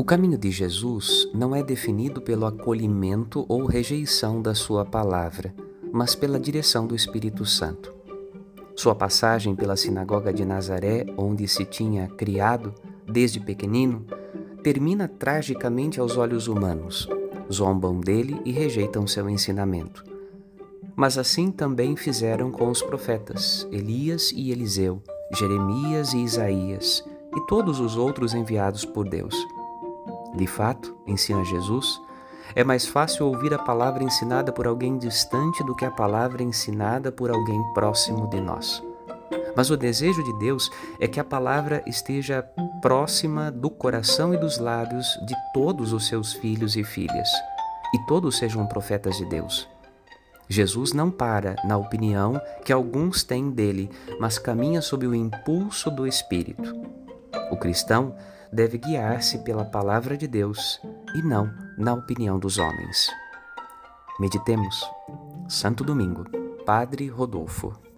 O caminho de Jesus não é definido pelo acolhimento ou rejeição da Sua palavra, mas pela direção do Espírito Santo. Sua passagem pela sinagoga de Nazaré, onde se tinha criado desde pequenino, termina tragicamente aos olhos humanos. Zombam dele e rejeitam seu ensinamento. Mas assim também fizeram com os profetas Elias e Eliseu, Jeremias e Isaías e todos os outros enviados por Deus. De fato, ensina Jesus, é mais fácil ouvir a palavra ensinada por alguém distante do que a palavra ensinada por alguém próximo de nós. Mas o desejo de Deus é que a palavra esteja próxima do coração e dos lábios de todos os seus filhos e filhas, e todos sejam profetas de Deus. Jesus não para na opinião que alguns têm dele, mas caminha sob o impulso do Espírito. O cristão deve guiar-se pela palavra de Deus e não na opinião dos homens. Meditemos. Santo Domingo, Padre Rodolfo.